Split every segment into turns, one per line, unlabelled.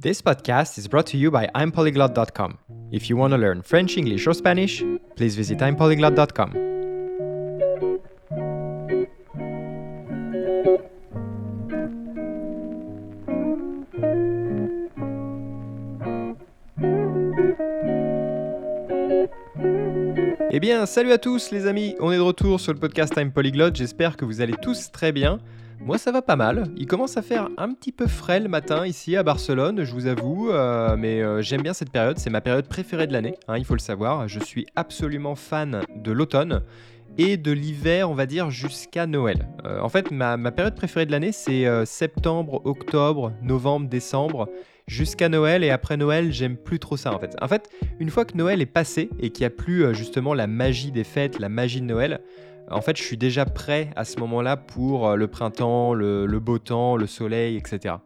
This podcast is brought to you by I'mPolyglot.com. If you want to learn French, English, or Spanish, please visit I'mPolyglot.com. Eh bien, salut à tous les amis, on est de retour sur le podcast Time Polyglot, j'espère que vous allez tous très bien. Moi ça va pas mal, il commence à faire un petit peu frais le matin ici à Barcelone, je vous avoue, euh, mais euh, j'aime bien cette période, c'est ma période préférée de l'année, hein, il faut le savoir, je suis absolument fan de l'automne et de l'hiver, on va dire, jusqu'à Noël. Euh, en fait, ma, période préférée de l'année, c'est septembre, octobre, novembre, décembre jusqu'à Noël et après Noël, j'aime plus trop ça en fait. En fait, une fois que Noël est passé et qu'il n'y a plus justement la magie des fêtes, la magie de Noël, en fait, je suis déjà prêt à ce moment-là pour euh, le printemps, le, beau temps, le soleil, etc.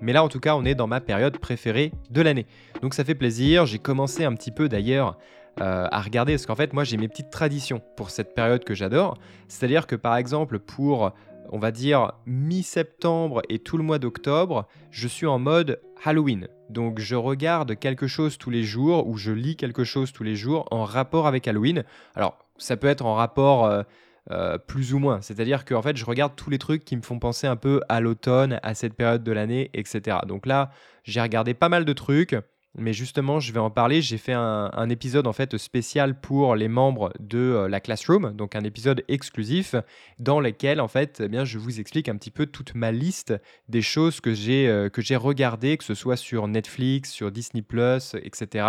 Mais là, en tout cas, on est dans ma période préférée de l'année. Donc ça fait plaisir. J'ai commencé un petit peu d'ailleurs euh, à regarder, parce qu'en fait, moi, j'ai mes petites traditions pour cette période que j'adore. C'est-à-dire que par exemple, pour on va dire mi-septembre et tout le mois d'octobre, je suis en mode Halloween. Donc je regarde quelque chose tous les jours ou je lis quelque chose tous les jours en rapport avec Halloween. Alors ça peut être en rapport euh, euh, plus ou moins. C'est-à-dire que fait je regarde tous les trucs qui me font penser un peu à l'automne, à cette période de l'année, etc. Donc là j'ai regardé pas mal de trucs. Mais justement, je vais en parler. J'ai fait un, épisode en fait spécial pour les membres de euh, la Classroom, donc un épisode exclusif dans lequel en fait, eh bien, je vous explique un petit peu toute ma liste des choses que j'ai euh, que j'ai regardées, que ce soit sur Netflix, sur Disney etc.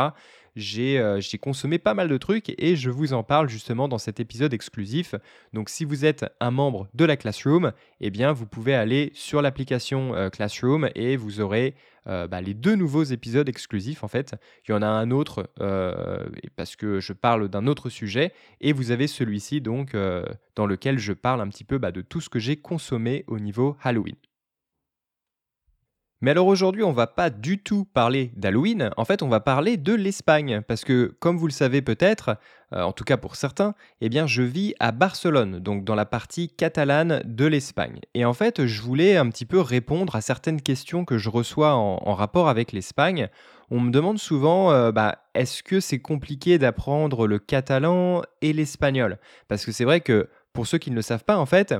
Euh, j'ai consommé pas mal de trucs et je vous en parle justement dans cet épisode exclusif. Donc si vous êtes un membre de la Classroom, eh bien vous pouvez aller sur l'application Classroom et vous aurez euh, bah, les deux nouveaux épisodes exclusifs en fait. Il y en a un autre euh, parce que je parle d'un autre sujet et vous avez celui-ci donc euh, dans lequel je parle un petit peu bah, de tout ce que j'ai consommé au niveau Halloween. Mais alors aujourd'hui, on va pas du tout parler d'Halloween, en fait, on va parler de l'Espagne parce que comme vous le savez peut-être, euh, en tout cas pour certains, eh bien je vis à Barcelone, donc dans la partie catalane de l'Espagne. Et en fait, je voulais un petit peu répondre à certaines questions que je reçois en, rapport avec l'Espagne. On me demande souvent, euh, bah, est-ce que c'est compliqué d'apprendre le catalan et l'espagnol? Parce que c'est vrai que pour ceux qui ne le savent pas, en fait,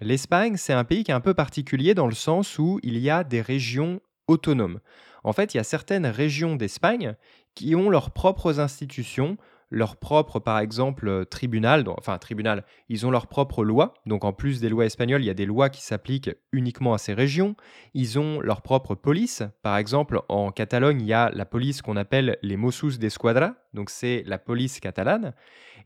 L'Espagne, c'est un pays qui est un peu particulier dans le sens où il y a des régions autonomes. En fait, il y a certaines régions d'Espagne qui ont leurs propres institutions, leur propre, par exemple, euh, tribunal, enfin tribunal, ils ont leur propre loi, donc en plus des lois espagnoles, il y a des lois qui s'appliquent uniquement à ces régions, ils ont leur propre police, par exemple en Catalogne, il y a la police qu'on appelle les Mossos d'Esquadra, donc c'est la police catalane,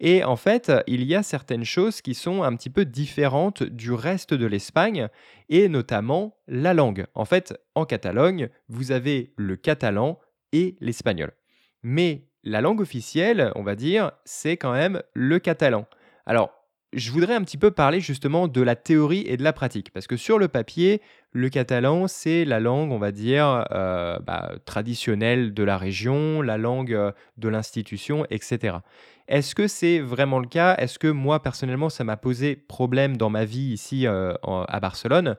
et en fait, il y a certaines choses qui sont un petit peu différentes du reste de l'Espagne, et notamment la langue. En fait, en Catalogne, vous avez le catalan et l'espagnol. Mais la langue officielle, on va dire, c'est quand même le catalan. Alors, je voudrais un petit peu parler justement de la théorie et de la pratique, parce que sur le papier, le catalan, c'est la langue, on va dire, euh, bah, traditionnelle de la région, la langue euh, de l'institution, etc. Est-ce que c'est vraiment le cas? Est-ce que moi, personnellement, ça m'a posé problème dans ma vie ici euh, à Barcelone?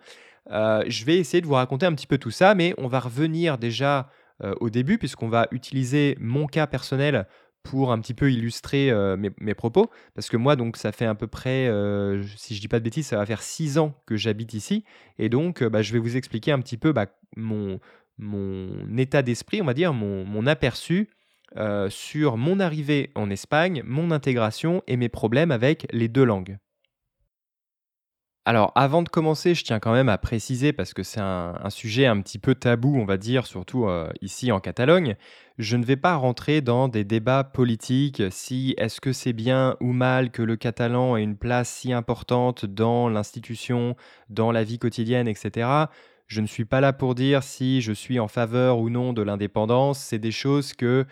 Je vais essayer de vous raconter un petit peu tout ça, mais on va revenir déjà euh, au début, puisqu'on va utiliser mon cas personnel pour un petit peu illustrer euh, mes, propos. Parce que moi, donc, ça fait à peu près, euh, si je dis pas de bêtises, ça va faire six ans que j'habite ici. Et donc, bah, je vais vous expliquer un petit peu bah, mon, mon état d'esprit, on va dire, mon, mon aperçu sur mon arrivée en Espagne, mon intégration et mes problèmes avec les deux langues. Alors, avant de commencer, je tiens quand même à préciser, parce que c'est un, sujet un petit peu tabou, on va dire, surtout euh, ici en Catalogne, je ne vais pas rentrer dans des débats politiques, si est-ce que c'est bien ou mal que le catalan ait une place si importante dans l'institution, dans la vie quotidienne, etc. Je ne suis pas là pour dire si je suis en faveur ou non de l'indépendance, c'est des choses que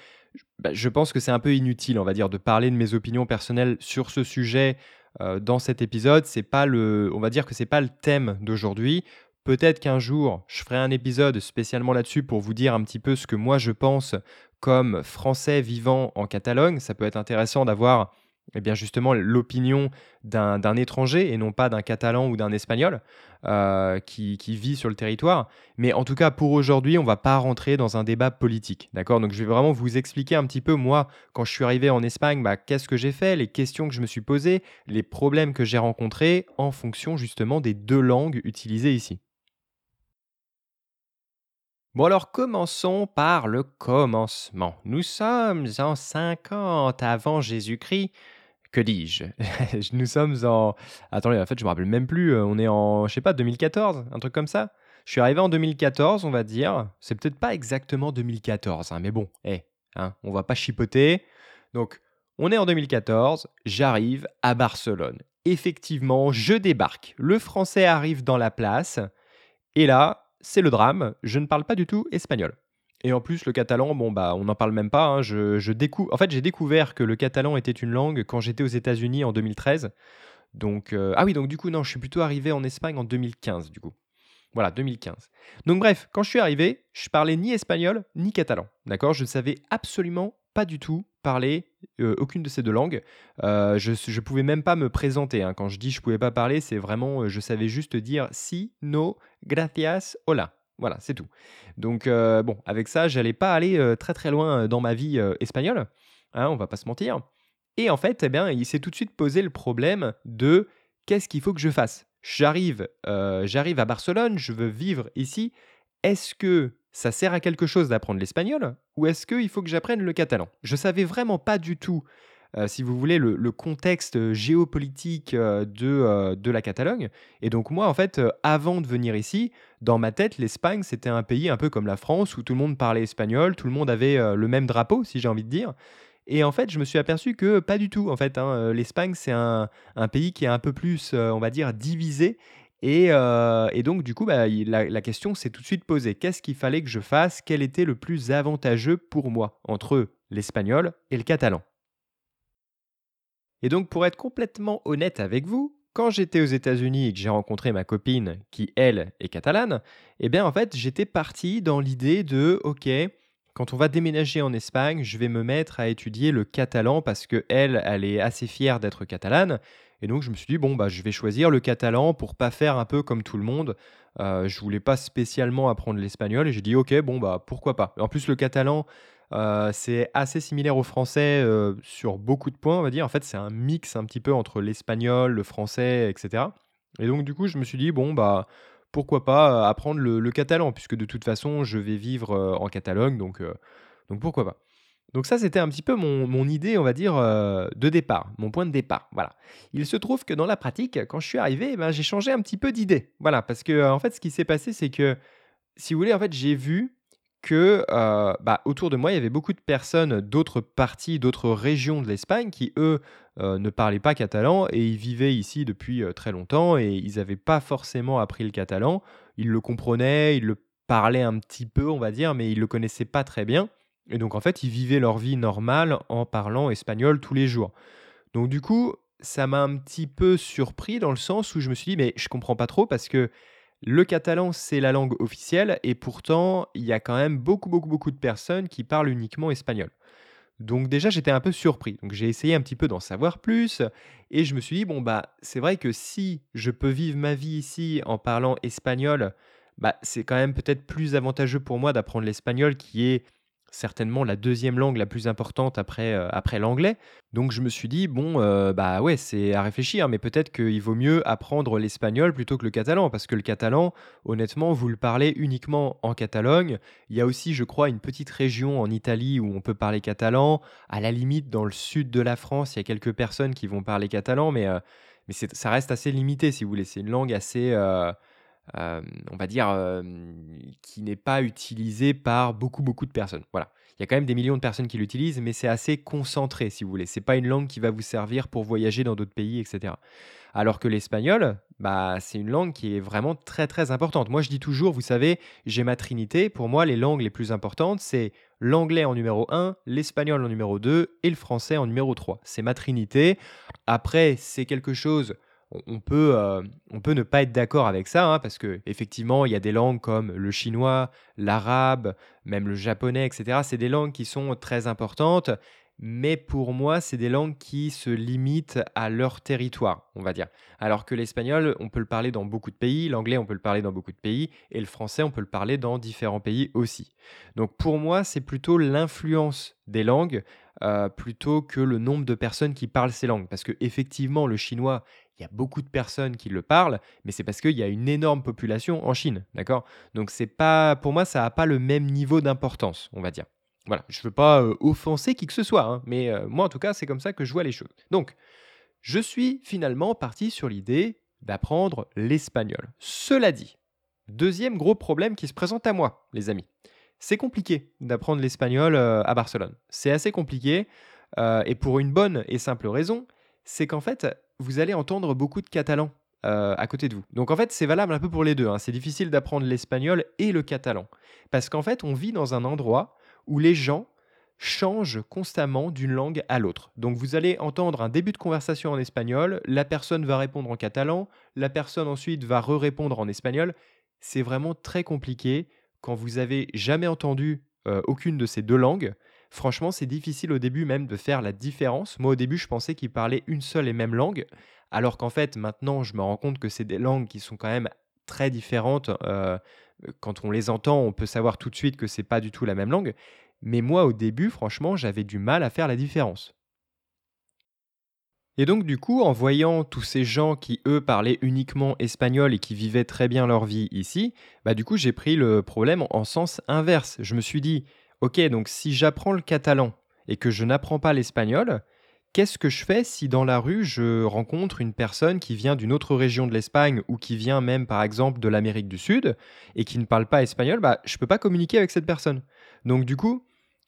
bah, je pense que c'est un peu inutile, on va dire, de parler de mes opinions personnelles sur ce sujet euh, dans cet épisode. C'est pas le, on va dire que c'est pas le thème d'aujourd'hui. Peut-être qu'un jour, je ferai un épisode spécialement là-dessus pour vous dire un petit peu ce que moi je pense comme Français vivant en Catalogne. Ça peut être intéressant d'avoir eh bien justement l'opinion d'un étranger et non pas d'un catalan ou d'un espagnol euh, qui, vit sur le territoire. Mais en tout cas, pour aujourd'hui, on ne va pas rentrer dans un débat politique. D'accord? Donc je vais vraiment vous expliquer un petit peu, moi, quand je suis arrivé en Espagne, bah, qu'est-ce que j'ai fait, les questions que je me suis posées, les problèmes que j'ai rencontrés en fonction justement des deux langues utilisées ici. Bon alors commençons par le commencement. Nous sommes en 50 avant Jésus-Christ. Que dis-je? Nous sommes en... Attendez, en fait je me rappelle même plus. Euh, on est en, je sais pas, 2014, un truc comme ça? Je suis arrivé en 2014, on va dire. C'est peut-être pas exactement 2014, hein, mais bon, hey, hein, on va pas chipoter. Donc, on est en 2014, j'arrive à Barcelone. Effectivement, je débarque. Le français arrive dans la place. Et là, c'est le drame, je ne parle pas du tout espagnol. Et en plus, le catalan, bon, bah, on n'en parle même pas. Hein, je, découvre... En fait, j'ai découvert que le catalan était une langue quand j'étais aux États-Unis en 2013. Donc, euh, ah oui, donc du coup, non, je suis plutôt arrivé en Espagne en 2015, du coup. Voilà, 2015. Donc, bref, quand je suis arrivé, je parlais ni espagnol ni catalan. D'accord? Je ne savais absolument pas du tout parler euh, aucune de ces deux langues. Euh, je ne pouvais même pas me présenter. Hein. Quand je dis je pouvais pas parler, c'est vraiment, je savais juste dire si, no, gracias, hola. Voilà, c'est tout. Donc, bon, avec ça, j'allais pas aller très très loin dans ma vie espagnole. Hein, on va pas se mentir. Et en fait, eh bien, il s'est tout de suite posé le problème de qu'est-ce qu'il faut que je fasse? J'arrive, j'arrive à Barcelone, je veux vivre ici. Est-ce que ça sert à quelque chose d'apprendre l'espagnol? Ou est-ce qu'il faut que j'apprenne le catalan? Je savais vraiment pas du tout, euh, si vous voulez, le, contexte euh, géopolitique euh, de, de, la Catalogne. Et donc moi, en fait, avant de venir ici, dans ma tête, l'Espagne, c'était un pays un peu comme la France où tout le monde parlait espagnol, tout le monde avait le même drapeau, si j'ai envie de dire. Et en fait, je me suis aperçu que pas du tout. En fait, hein, l'Espagne, c'est un, un, pays qui est un peu plus, on va dire, divisé euh, et, donc, du coup, bah, la, question s'est tout de suite posée. Qu'est-ce qu'il fallait que je fasse? Quel était le plus avantageux pour moi entre l'espagnol et le catalan? Et donc, pour être complètement honnête avec vous, quand j'étais aux États-Unis et que j'ai rencontré ma copine, qui elle est catalane, eh bien, en fait, j'étais parti dans l'idée de, ok, quand on va déménager en Espagne, je vais me mettre à étudier le catalan parce que elle, elle est assez fière d'être catalane et donc je me suis dit, bon, bah, je vais choisir le catalan pour pas faire un peu comme tout le monde. Euh, je voulais pas spécialement apprendre l'espagnol et j'ai dit, ok, bon, bah, pourquoi pas. En plus, le catalan, euh, c'est assez similaire au français euh, sur beaucoup de points, on va dire. En fait, c'est un mix un petit peu entre l'espagnol, le français, etc. Et donc, du coup, je me suis dit, bon, bah, pourquoi pas apprendre le, catalan, puisque de toute façon, je vais vivre en Catalogne, donc, donc pourquoi pas. Donc ça, c'était un petit peu mon, idée, on va dire, euh, de départ, mon point de départ. Voilà. Il se trouve que dans la pratique, quand je suis arrivé, eh ben, j'ai changé un petit peu d'idée. Voilà, parce que euh, en fait, ce qui s'est passé, c'est que, si vous voulez, en fait, j'ai vu que euh, bah, autour de moi, il y avait beaucoup de personnes d'autres parties, d'autres régions de l'Espagne qui, eux, ne parlaient pas catalan et ils vivaient ici depuis très longtemps et ils n'avaient pas forcément appris le catalan. Ils le comprenaient, ils le parlaient un petit peu, on va dire, mais ils ne le connaissaient pas très bien. Et donc en fait, ils vivaient leur vie normale en parlant espagnol tous les jours. Donc du coup, ça m'a un petit peu surpris dans le sens où je me suis dit, mais je comprends pas trop parce que le catalan, c'est la langue officielle et pourtant, il y a quand même beaucoup, beaucoup, beaucoup de personnes qui parlent uniquement espagnol. Donc déjà, j'étais un peu surpris. Donc j'ai essayé un petit peu d'en savoir plus et je me suis dit, bon, bah, c'est vrai que si je peux vivre ma vie ici en parlant espagnol, bah, c'est quand même peut-être plus avantageux pour moi d'apprendre l'espagnol qui est certainement la deuxième langue la plus importante après, euh, après l'anglais. Donc je me suis dit, bon, euh, bah ouais, c'est à réfléchir, mais peut-être qu'il vaut mieux apprendre l'espagnol plutôt que le catalan, parce que le catalan, honnêtement, vous le parlez uniquement en Catalogne. Il y a aussi, je crois, une petite région en Italie où on peut parler catalan. À la limite, dans le sud de la France, il y a quelques personnes qui vont parler catalan, mais, euh, mais ça reste assez limité, si vous voulez. C'est une langue assez... Euh, on va dire, euh, qui n'est pas utilisé par beaucoup, beaucoup de personnes. Voilà. Il y a quand même des millions de personnes qui l'utilisent, mais c'est assez concentré, si vous voulez. C'est pas une langue qui va vous servir pour voyager dans d'autres pays, etc. Alors que l'espagnol, bah, c'est une langue qui est vraiment très très importante. Moi, je dis toujours, vous savez, j'ai ma trinité. Pour moi, les langues les plus importantes, c'est l'anglais en numéro 1, l'espagnol en numéro 2 et le français en numéro 3. C'est ma trinité. Après, c'est quelque chose on peut, euh, on peut ne pas être d'accord avec ça, hein, parce que effectivement, il y a des langues comme le chinois, l'arabe, même le japonais, etc. C'est des langues qui sont très importantes, mais pour moi, c'est des langues qui se limitent à leur territoire, on va dire. Alors que l'espagnol, on peut le parler dans beaucoup de pays, l'anglais, on peut le parler dans beaucoup de pays, et le français, on peut le parler dans différents pays aussi. Donc pour moi, c'est plutôt l'influence des langues euh, plutôt que le nombre de personnes qui parlent ces langues. Parce que effectivement, le chinois, il y a beaucoup de personnes qui le parlent, mais c'est parce qu'il y a une énorme population en Chine, d'accord? Donc c'est pas, pour moi, ça n'a pas le même niveau d'importance, on va dire. Voilà, je ne veux pas euh, offenser qui que ce soit, hein, mais euh, moi en tout cas, c'est comme ça que je vois les choses. Donc, je suis finalement parti sur l'idée d'apprendre l'espagnol. Cela dit, deuxième gros problème qui se présente à moi, les amis. C'est compliqué d'apprendre l'espagnol euh, à Barcelone. C'est assez compliqué, et pour une bonne et simple raison, c'est qu'en fait, vous allez entendre beaucoup de catalans à côté de vous. Donc en fait, c'est valable un peu pour les deux. Hein. C'est difficile d'apprendre l'espagnol et le catalan. Parce qu'en fait, on vit dans un endroit où les gens changent constamment d'une langue à l'autre. Donc vous allez entendre un début de conversation en espagnol, la personne va répondre en catalan, la personne ensuite va re-répondre en espagnol. C'est vraiment très compliqué quand vous avez jamais entendu euh, aucune de ces deux langues. Franchement, c'est difficile au début même de faire la différence. Moi, au début, je pensais qu'ils parlaient une seule et même langue, alors qu'en fait, maintenant, je me rends compte que c'est des langues qui sont quand même très différentes. Euh, quand on les entend, on peut savoir tout de suite que c'est pas du tout la même langue. Mais moi, au début, franchement, j'avais du mal à faire la différence. Et donc, du coup, en voyant tous ces gens qui, eux, parlaient uniquement espagnol et qui vivaient très bien leur vie ici, bah, du coup, j'ai pris le problème en sens inverse. Je me suis dit, ok, donc si j'apprends le catalan et que je n'apprends pas l'espagnol, qu'est-ce que je fais si dans la rue je rencontre une personne qui vient d'une autre région de l'Espagne ou qui vient même par exemple de l'Amérique du Sud et qui ne parle pas espagnol, bah je peux pas communiquer avec cette personne. Donc du coup,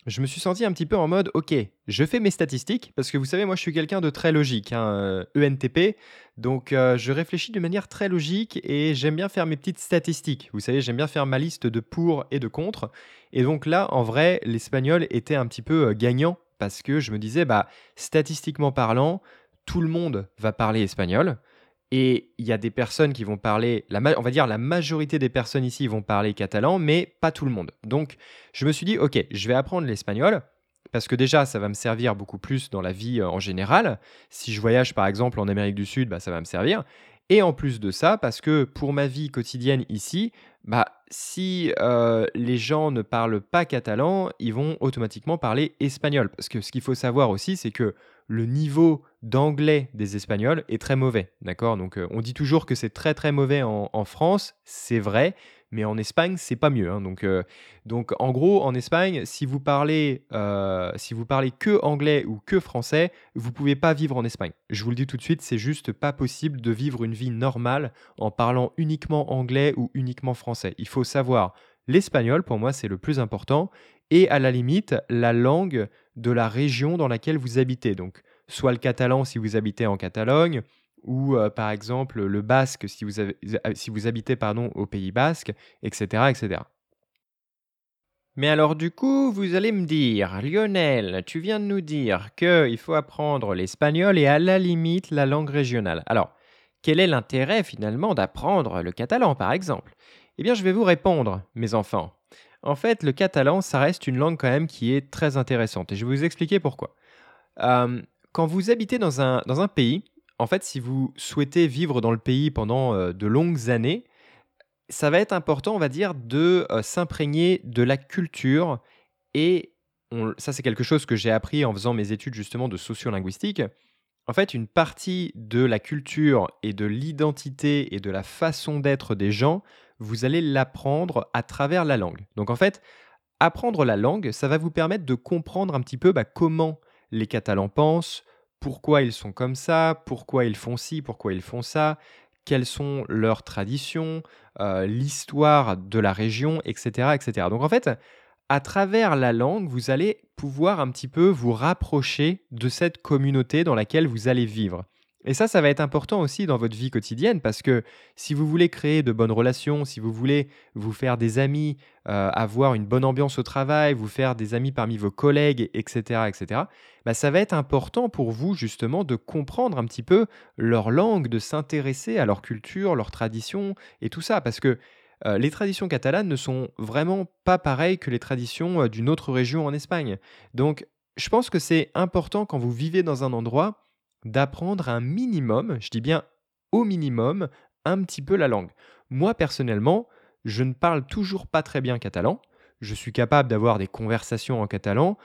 je me suis senti un petit peu en mode OK, je fais mes statistiques parce que vous savez moi je suis quelqu'un de très logique, hein, ENTP, euh, e donc euh, je réfléchis de manière très logique et j'aime bien faire mes petites statistiques. Vous savez, j'aime bien faire ma liste de pour et de contre. Et donc là, en vrai, l'espagnol était un petit peu euh, gagnant parce que je me disais, bah, statistiquement parlant, tout le monde va parler espagnol. Et il y a des personnes qui vont parler, on va dire la majorité des personnes ici vont parler catalan, mais pas tout le monde. Donc je me suis dit, ok, je vais apprendre l'espagnol, parce que déjà, ça va me servir beaucoup plus dans la vie euh, en général. Si je voyage par exemple en Amérique du Sud, bah, ça va me servir. Et en plus de ça, parce que pour ma vie quotidienne ici, bah, si euh, les gens ne parlent pas catalan, ils vont automatiquement parler espagnol. Parce que ce qu'il faut savoir aussi, c'est que le niveau d'anglais des Espagnols est très mauvais. D'accord? Donc euh, on dit toujours que c'est très très mauvais en, France, c'est vrai, mais en Espagne, c'est pas mieux. Hein. Donc, euh, donc, en gros, en Espagne, si vous parlez, euh, si vous parlez que anglais ou que français, vous pouvez pas vivre en Espagne. Je vous le dis tout de suite, c'est juste pas possible de vivre une vie normale en parlant uniquement anglais ou uniquement français. Il faut savoir l'espagnol. Pour moi, c'est le plus important. Et à la limite, la langue de la région dans laquelle vous habitez. Donc, soit le catalan si vous habitez en Catalogne, ou euh, par exemple le basque si vous, avez, si vous habitez pardon, au Pays basque, etc., etc. Mais alors du coup, vous allez me dire, Lionel, tu viens de nous dire qu'il faut apprendre l'espagnol et à la limite la langue régionale. Alors, quel est l'intérêt finalement d'apprendre le catalan par exemple? Eh bien, je vais vous répondre, mes enfants. En fait, le catalan, ça reste une langue quand même qui est très intéressante et je vais vous expliquer pourquoi. Quand vous habitez dans un, dans un pays, en fait, si vous souhaitez vivre dans le pays pendant euh, de longues années, ça va être important, on va dire, de euh, s'imprégner de la culture. Et ça, c'est quelque chose que j'ai appris en faisant mes études justement de sociolinguistique. En fait, une partie de la culture et de l'identité et de la façon d'être des gens, vous allez l'apprendre à travers la langue. Donc en fait, apprendre la langue, ça va vous permettre de comprendre un petit peu bah, comment les Catalans pensent, pourquoi ils sont comme ça, pourquoi ils font ci, pourquoi ils font ça, quelles sont leurs traditions, euh, l'histoire de la région, etc., etc. Donc en fait, à travers la langue, vous allez pouvoir un petit peu vous rapprocher de cette communauté dans laquelle vous allez vivre. Et ça, ça va être important aussi dans votre vie quotidienne parce que si vous voulez créer de bonnes relations, si vous voulez vous faire des amis, euh, avoir une bonne ambiance au travail, vous faire des amis parmi vos collègues, etc., etc., bah, ça va être important pour vous justement de comprendre un petit peu leur langue, de s'intéresser à leur culture, leurs traditions et tout ça. Parce que euh, les traditions catalanes ne sont vraiment pas pareilles que les traditions euh, d'une autre région en Espagne. Donc Je pense que c'est important quand vous vivez dans un endroit d'apprendre un minimum, je dis bien au minimum, un petit peu la langue. Moi personnellement, je ne parle toujours pas très bien catalan. Je suis capable d'avoir des conversations en catalan.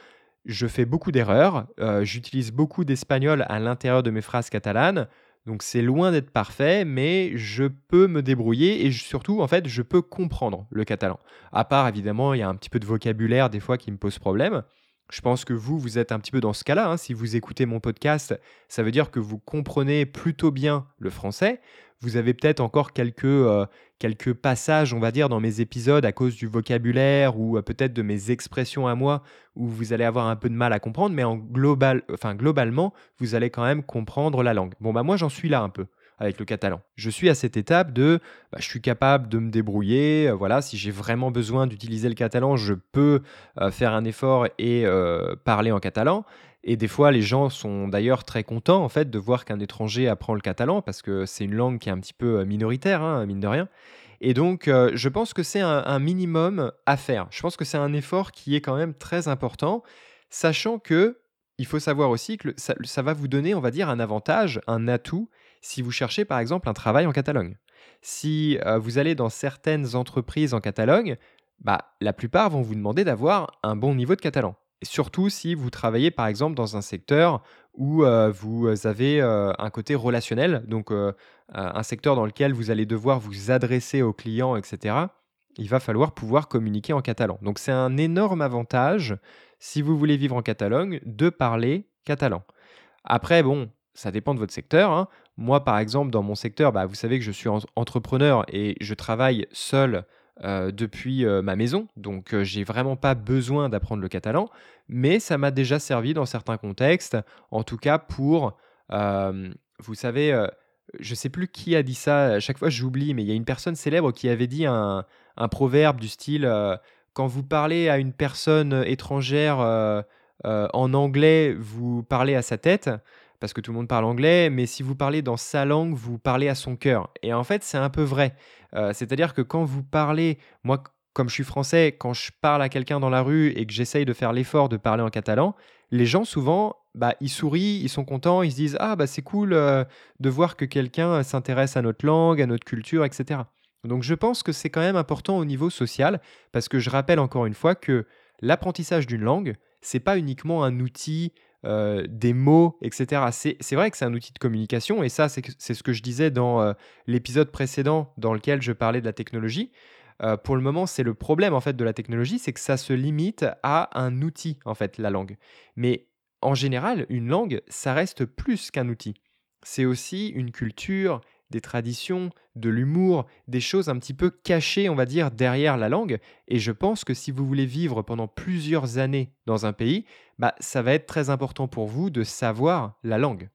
Je fais beaucoup d'erreurs. Euh, j'utilise beaucoup d'espagnol à l'intérieur de mes phrases catalanes. Donc c'est loin d'être parfait, mais je peux me débrouiller et surtout, en fait, je peux comprendre le catalan. À part, évidemment, il y a un petit peu de vocabulaire des fois qui me pose problème. Je pense que vous, vous êtes un petit peu dans ce cas-là. Hein. Si vous écoutez mon podcast, ça veut dire que vous comprenez plutôt bien le français. Vous avez peut-être encore quelques, euh, quelques passages, on va dire, dans mes épisodes à cause du vocabulaire ou euh, peut-être de mes expressions à moi où vous allez avoir un peu de mal à comprendre, mais en global, enfin, globalement, vous allez quand même comprendre la langue. Bon, bah moi, j'en suis là un peu avec le catalan. Je suis à cette étape de bah, je suis capable de me débrouiller. Euh, voilà, si j'ai vraiment besoin d'utiliser le catalan, je peux faire un effort et parler en catalan. Et des fois, les gens sont d'ailleurs très contents en fait de voir qu'un étranger apprend le catalan parce que c'est une langue qui est un petit peu euh, minoritaire, hein, mine de rien. Et donc, euh, je pense que c'est un, minimum à faire. Je pense que c'est un effort qui est quand même très important, sachant que il faut savoir aussi que ça, va vous donner, on va dire, un avantage, un atout, si vous cherchez par exemple un travail en Catalogne. Si euh, vous allez dans certaines entreprises en Catalogne, bah, la plupart vont vous demander d'avoir un bon niveau de catalan surtout si vous travaillez par exemple dans un secteur où euh, vous avez euh, un côté relationnel, donc un secteur dans lequel vous allez devoir vous adresser aux clients, etc. Il va falloir pouvoir communiquer en catalan. Donc c'est un énorme avantage, si vous voulez vivre en Catalogne, de parler catalan. Après, bon, ça dépend de votre secteur. Hein. Moi, par exemple, dans mon secteur, bah, vous savez que je suis entrepreneur et je travaille seul euh, depuis euh, ma maison, donc euh, j'ai vraiment pas besoin d'apprendre le catalan, mais ça m'a déjà servi dans certains contextes, en tout cas pour, vous savez, je sais plus qui a dit ça, à chaque fois j'oublie, mais il y a une personne célèbre qui avait dit un proverbe du style quand vous parlez à une personne étrangère en anglais, vous parlez à sa tête parce que tout le monde parle anglais, mais si vous parlez dans sa langue, vous parlez à son cœur. Et en fait, c'est un peu vrai. Euh, c'est-à-dire que quand vous parlez, moi, comme je suis français, quand je parle à quelqu'un dans la rue et que j'essaye de faire l'effort de parler en catalan, les gens souvent, bah, ils sourient, ils sont contents, ils se disent ah bah c'est cool euh, de voir que quelqu'un s'intéresse à notre langue, à notre culture, etc. Donc je pense que c'est quand même important au niveau social parce que je rappelle encore une fois que l'apprentissage d'une langue, c'est pas uniquement un outil euh, des mots, etc. C'est vrai que c'est un outil de communication, et ça, c'est ce que je disais dans euh, l'épisode précédent dans lequel je parlais de la technologie. Euh, pour le moment, c'est le problème en fait de la technologie, c'est que ça se limite à un outil, en fait, la langue. Mais en général, une langue, ça reste plus qu'un outil. C'est aussi une culture, des traditions, de l'humour, des choses un petit peu cachées, on va dire, derrière la langue. Et je pense que si vous voulez vivre pendant plusieurs années dans un pays, bah, ça va être très important pour vous de savoir la langue.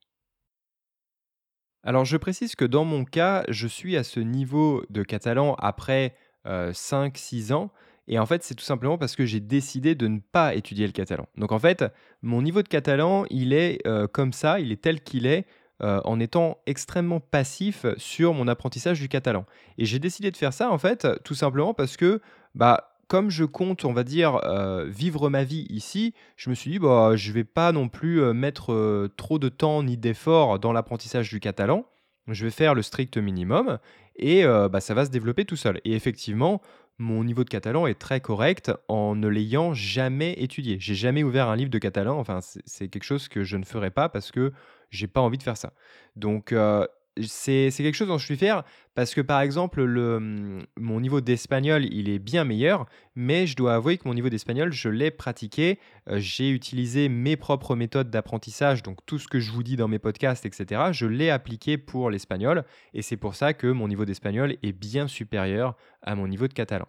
Alors je précise que dans mon cas, je suis à ce niveau de catalan après 5-6 euh, ans. Et en fait, c'est tout simplement parce que j'ai décidé de ne pas étudier le catalan. Donc en fait, mon niveau de catalan, il est euh, comme ça, il est tel qu'il est euh, en étant extrêmement passif sur mon apprentissage du catalan. Et j'ai décidé de faire ça en fait tout simplement parce que bah, comme je compte, on va dire, euh, vivre ma vie ici, je me suis dit, bah, je ne vais pas non plus euh, mettre trop de temps ni d'efforts dans l'apprentissage du catalan. Je vais faire le strict minimum et bah, ça va se développer tout seul. Et effectivement, mon niveau de catalan est très correct en ne l'ayant jamais étudié. J'ai jamais ouvert un livre de catalan. Enfin, c'est quelque chose que je ne ferai pas parce que j'ai pas envie de faire ça. Donc, c'est quelque chose dont je suis fier parce que, par exemple, le, mmh, mon niveau d'espagnol, il est bien meilleur, mais je dois avouer que mon niveau d'espagnol, je l'ai pratiqué. J'ai utilisé mes propres méthodes d'apprentissage, donc tout ce que je vous dis dans mes podcasts, etc., je l'ai appliqué pour l'espagnol et c'est pour ça que mon niveau d'espagnol est bien supérieur à mon niveau de catalan.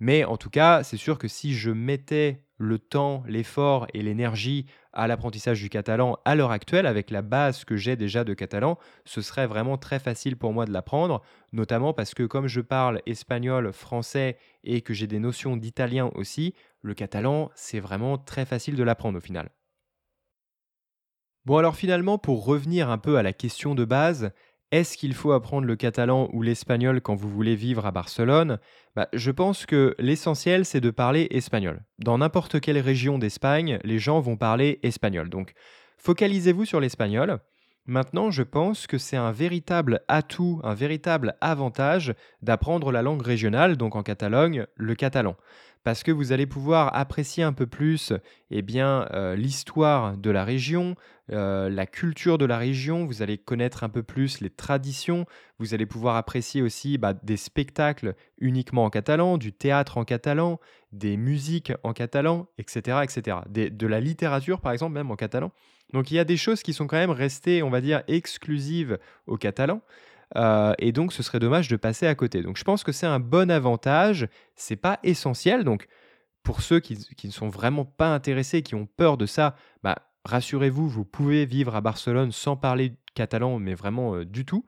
Mais en tout cas, c'est sûr que si je mettais le temps, l'effort et l'énergie à l'apprentissage du catalan à l'heure actuelle, avec la base que j'ai déjà de catalan, ce serait vraiment très facile pour moi de l'apprendre, notamment parce que comme je parle espagnol, français et que j'ai des notions d'italien aussi, le catalan, c'est vraiment très facile de l'apprendre au final. Bon alors finalement, pour revenir un peu à la question de base, Est-ce qu'il faut apprendre le catalan ou l'espagnol quand vous voulez vivre à Barcelone? Bah, Je pense que l'essentiel, c'est de parler espagnol. Dans n'importe quelle région d'Espagne, les gens vont parler espagnol. Donc, focalisez-vous sur l'espagnol. Maintenant, je pense que c'est un véritable atout, un véritable avantage d'apprendre la langue régionale, donc en Catalogne, le catalan parce que vous allez pouvoir apprécier un peu plus eh bien, euh, l'histoire de la région, euh, la culture de la région, vous allez connaître un peu plus les traditions, vous allez pouvoir apprécier aussi bah, des spectacles uniquement en catalan, du théâtre en catalan, des musiques en catalan, etc. etc. de la littérature par exemple même en catalan. Donc il y a des choses qui sont quand même restées, on va dire, exclusives au catalan. Euh, et donc, ce serait dommage de passer à côté. Donc, je pense que c'est un bon avantage. C'est pas essentiel. Donc, pour ceux qui, ne sont vraiment pas intéressés, qui ont peur de ça, bah, rassurez-vous, vous pouvez vivre à Barcelone sans parler catalan, mais vraiment euh, du tout.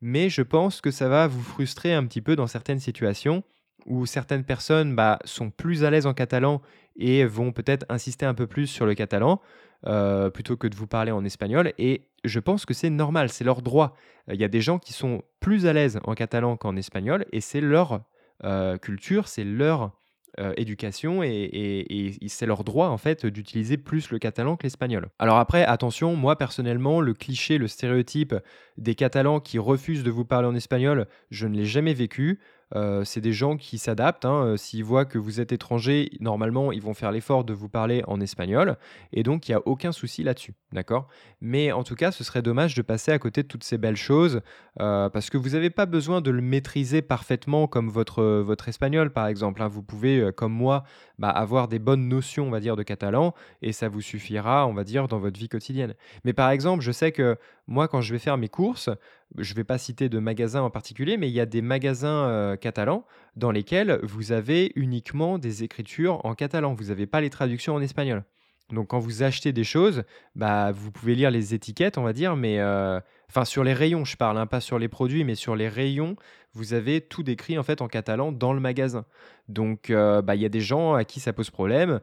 Mais je pense que ça va vous frustrer un petit peu dans certaines situations où certaines personnes bah, sont plus à l'aise en catalan et vont peut-être insister un peu plus sur le catalan. Euh, plutôt que de vous parler en espagnol. Et je pense que c'est normal, c'est leur droit. Il y a des gens qui sont plus à l'aise en catalan qu'en espagnol, et c'est leur euh, culture, c'est leur euh, éducation et, c'est leur droit en fait d'utiliser plus le catalan que l'espagnol. Alors après, attention, moi personnellement, le cliché, le stéréotype des Catalans qui refusent de vous parler en espagnol, je ne l'ai jamais vécu. Euh, c'est des gens qui s'adaptent. Hein. Euh, s'ils voient que vous êtes étranger, normalement, ils vont faire l'effort de vous parler en espagnol. Et donc, il n'y a aucun souci là-dessus. D'accord? Mais en tout cas, ce serait dommage de passer à côté de toutes ces belles choses euh, parce que vous n'avez pas besoin de le maîtriser parfaitement comme votre, votre espagnol, par exemple. Hein. Vous pouvez, comme moi, bah, avoir des bonnes notions, on va dire, de catalan et ça vous suffira, on va dire, dans votre vie quotidienne. Mais par exemple, je sais que moi, quand je vais faire mes courses, je ne vais pas citer de magasins en particulier, mais il y a des magasins euh, catalans dans lesquels vous avez uniquement des écritures en catalan. Vous n'avez pas les traductions en espagnol. Donc quand vous achetez des choses, bah, vous pouvez lire les étiquettes, on va dire, mais euh, sur les rayons, je parle, hein, pas sur les produits, mais sur les rayons, vous avez tout décrit en fait en catalan dans le magasin. Donc euh, bah, il y a des gens à qui ça pose problème.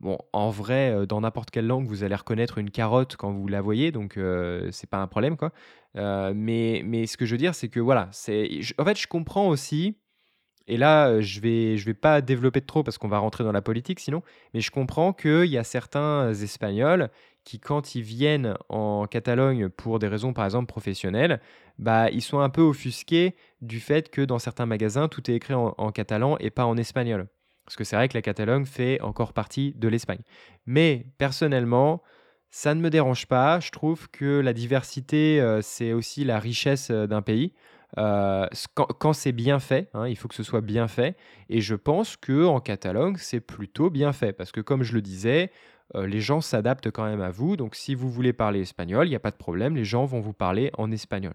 Bon, en vrai, euh, dans n'importe quelle langue, vous allez reconnaître une carotte quand vous la voyez, donc euh, c'est pas un problème, quoi. Euh, mais, mais ce que je veux dire, c'est que voilà, c'est. En fait, je comprends aussi, et là, je vais, je vais pas développer trop parce qu'on va rentrer dans la politique sinon, mais je comprends qu'il y a certains Espagnols qui, quand ils viennent en Catalogne pour des raisons, par exemple, professionnelles, bah, ils sont un peu offusqués du fait que dans certains magasins, tout est écrit en catalan et pas en espagnol. Parce que c'est vrai que la Catalogne fait encore partie de l'Espagne. Mais personnellement, ça ne me dérange pas. Je trouve que la diversité, euh, c'est aussi la richesse euh, d'un pays. Euh, quand, c'est bien fait, hein, il faut que ce soit bien fait. Et je pense que en Catalogne, c'est plutôt bien fait. Parce que comme je le disais, les gens s'adaptent quand même à vous. Donc si vous voulez parler espagnol, il n'y a pas de problème. Les gens vont vous parler en espagnol.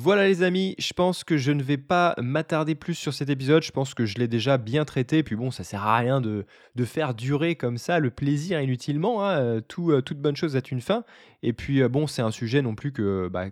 Voilà les amis, je pense que je ne vais pas m'attarder plus sur cet épisode, je pense que je l'ai déjà bien traité, puis bon, ça sert à rien de, faire durer comme ça le plaisir inutilement, hein, euh, euh, toute bonne chose a une fin, et puis euh, bon, c'est un sujet non plus que, bah,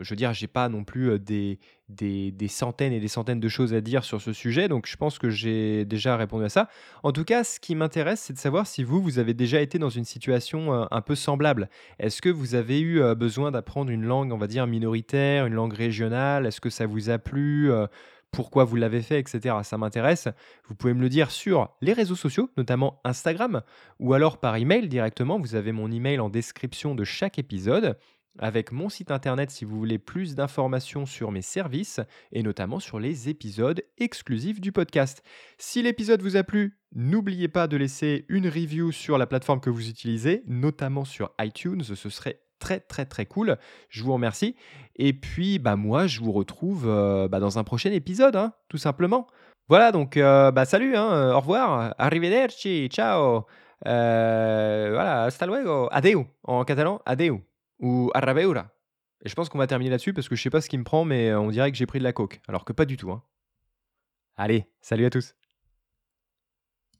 je veux dire, j'ai pas non plus des, des, centaines et des centaines de choses à dire sur ce sujet, donc je pense que j'ai déjà répondu à ça. En tout cas, ce qui m'intéresse, c'est de savoir si vous, vous avez déjà été dans une situation euh, un peu semblable. Est-ce que vous avez eu euh, besoin d'apprendre une langue, on va dire, minoritaire, une langue régionale? Est-ce que ça vous a plu euh, pourquoi vous l'avez fait, etc. Ça m'intéresse. Vous pouvez me le dire sur les réseaux sociaux, notamment Instagram, ou alors par email directement. Vous avez mon email en description de chaque épisode avec mon site internet si vous voulez plus d'informations sur mes services et notamment sur les épisodes exclusifs du podcast. Si l'épisode vous a plu, n'oubliez pas de laisser une review sur la plateforme que vous utilisez, notamment sur iTunes, ce serait très très très cool. Je vous remercie. Et puis bah moi je vous retrouve euh, bah, dans un prochain épisode, hein, tout simplement. Voilà donc euh, bah salut, hein, euh, au revoir, arrivederci, ciao. voilà, hasta luego, adeu en catalan, adeu ou Arrabeura. Et je pense qu'on va terminer là-dessus parce que je sais pas ce qui me prend, mais on dirait que j'ai pris de la coke. Alors que pas du tout. Hein. Allez, salut à tous